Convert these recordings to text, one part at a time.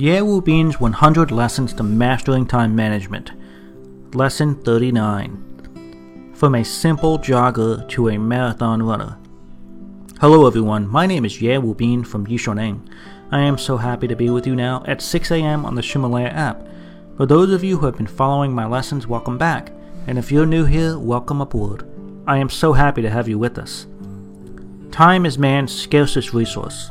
Ye Wubin's 100 Lessons to Mastering Time Management. Lesson 39. From a simple jogger to a marathon runner. Hello everyone, my name is Ye Wubin from Yishoneng. I am so happy to be with you now at 6 a.m. on the Ximalaya app. For those of you who have been following my lessons, welcome back. And if you're new here, welcome aboard. I am so happy to have you with us. Time is man's scarcest resource.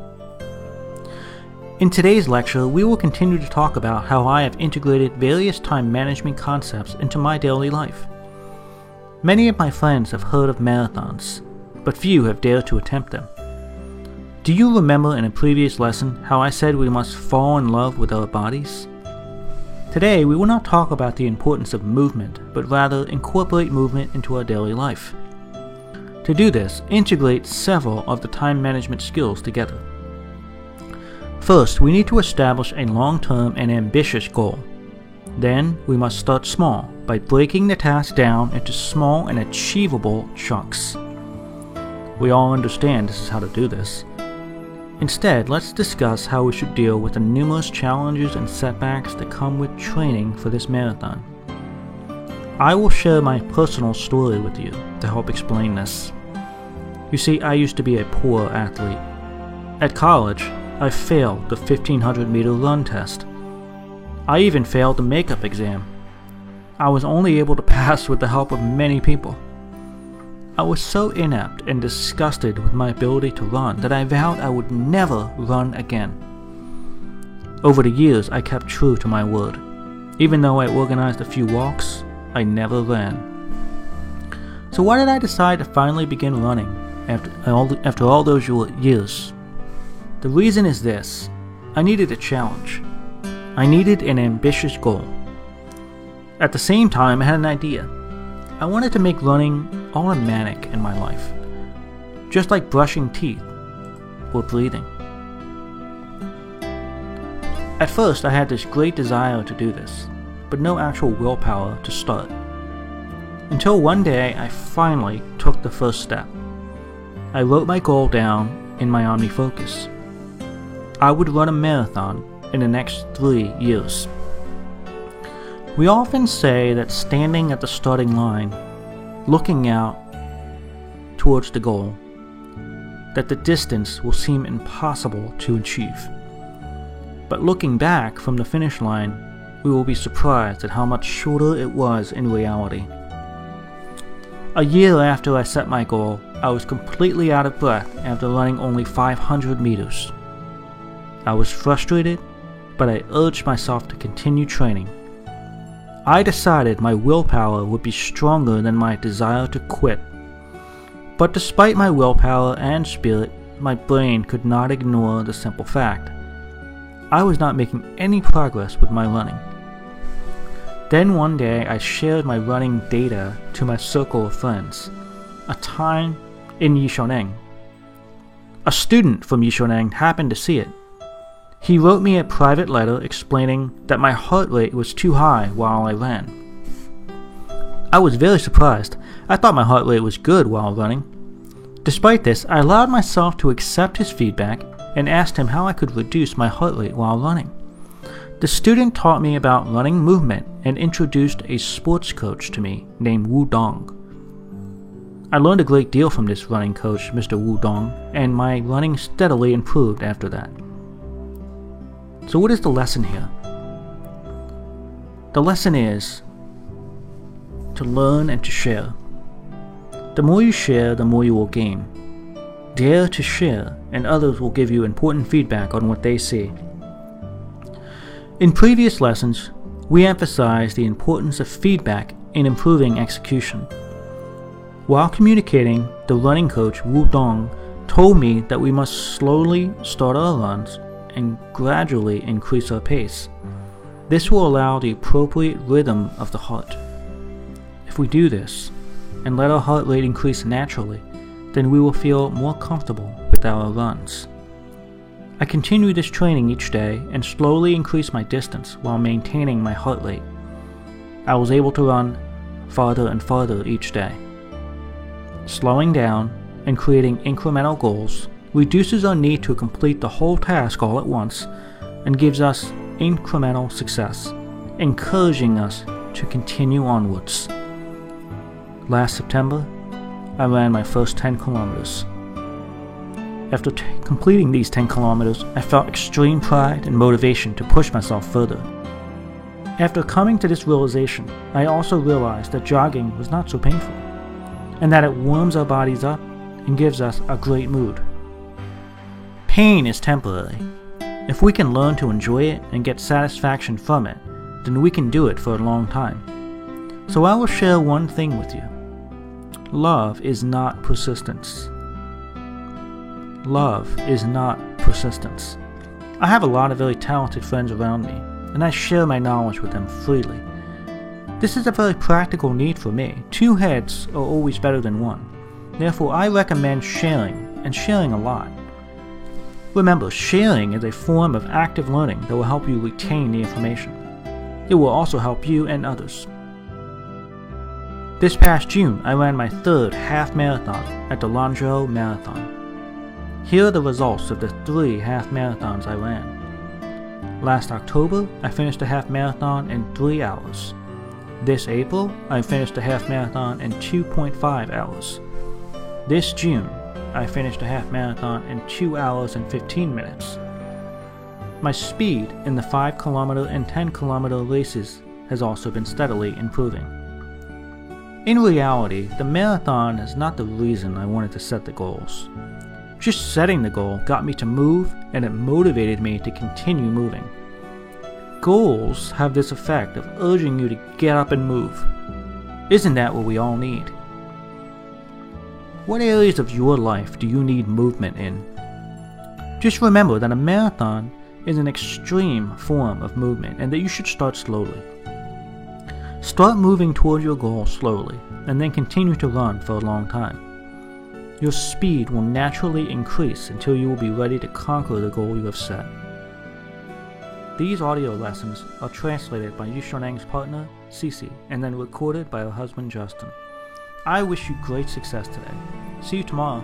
In today's lecture, we will continue to talk about how I have integrated various time management concepts into my daily life. Many of my friends have heard of marathons, but few have dared to attempt them. Do you remember in a previous lesson how I said we must fall in love with our bodies? Today, we will not talk about the importance of movement, but rather incorporate movement into our daily life. To do this, integrate several of the time management skills together. First, we need to establish a long term and ambitious goal. Then, we must start small by breaking the task down into small and achievable chunks. We all understand this is how to do this. Instead, let's discuss how we should deal with the numerous challenges and setbacks that come with training for this marathon. I will share my personal story with you to help explain this. You see, I used to be a poor athlete. At college, I failed the 1500 meter run test. I even failed the makeup exam. I was only able to pass with the help of many people. I was so inept and disgusted with my ability to run that I vowed I would never run again. Over the years, I kept true to my word. Even though I organized a few walks, I never ran. So why did I decide to finally begin running after all, after all those years? The reason is this I needed a challenge. I needed an ambitious goal. At the same time, I had an idea. I wanted to make running automatic in my life, just like brushing teeth or breathing. At first, I had this great desire to do this, but no actual willpower to start. Until one day, I finally took the first step. I wrote my goal down in my OmniFocus. I would run a marathon in the next three years. We often say that standing at the starting line, looking out towards the goal, that the distance will seem impossible to achieve. But looking back from the finish line, we will be surprised at how much shorter it was in reality. A year after I set my goal, I was completely out of breath after running only 500 meters. I was frustrated, but I urged myself to continue training. I decided my willpower would be stronger than my desire to quit. But despite my willpower and spirit, my brain could not ignore the simple fact. I was not making any progress with my running. Then one day I shared my running data to my circle of friends, a time in Yishoneng. A student from Yishoneng happened to see it he wrote me a private letter explaining that my heart rate was too high while I ran. I was very surprised. I thought my heart rate was good while running. Despite this, I allowed myself to accept his feedback and asked him how I could reduce my heart rate while running. The student taught me about running movement and introduced a sports coach to me named Wu Dong. I learned a great deal from this running coach, Mr. Wu Dong, and my running steadily improved after that. So, what is the lesson here? The lesson is to learn and to share. The more you share, the more you will gain. Dare to share, and others will give you important feedback on what they see. In previous lessons, we emphasized the importance of feedback in improving execution. While communicating, the running coach Wu Dong told me that we must slowly start our runs and gradually increase our pace. This will allow the appropriate rhythm of the heart. If we do this, and let our heart rate increase naturally, then we will feel more comfortable with our runs. I continue this training each day and slowly increase my distance while maintaining my heart rate. I was able to run farther and farther each day. Slowing down and creating incremental goals reduces our need to complete the whole task all at once and gives us incremental success, encouraging us to continue onwards. Last September, I ran my first 10 kilometers. After t- completing these 10 kilometers, I felt extreme pride and motivation to push myself further. After coming to this realization, I also realized that jogging was not so painful, and that it warms our bodies up and gives us a great mood. Pain is temporary. If we can learn to enjoy it and get satisfaction from it, then we can do it for a long time. So I will share one thing with you. Love is not persistence. Love is not persistence. I have a lot of very talented friends around me, and I share my knowledge with them freely. This is a very practical need for me. Two heads are always better than one. Therefore, I recommend sharing, and sharing a lot. Remember, sharing is a form of active learning that will help you retain the information. It will also help you and others. This past June, I ran my third half marathon at the Lanzhou Marathon. Here are the results of the three half marathons I ran. Last October, I finished a half marathon in 3 hours. This April, I finished a half marathon in 2.5 hours. This June, I finished a half marathon in 2 hours and 15 minutes. My speed in the 5 kilometer and 10 kilometer races has also been steadily improving. In reality, the marathon is not the reason I wanted to set the goals. Just setting the goal got me to move and it motivated me to continue moving. Goals have this effect of urging you to get up and move. Isn't that what we all need? What areas of your life do you need movement in? Just remember that a marathon is an extreme form of movement and that you should start slowly. Start moving toward your goal slowly, and then continue to run for a long time. Your speed will naturally increase until you will be ready to conquer the goal you have set. These audio lessons are translated by Yishunang's partner, Cece, and then recorded by her husband, Justin. I wish you great success today. See you tomorrow.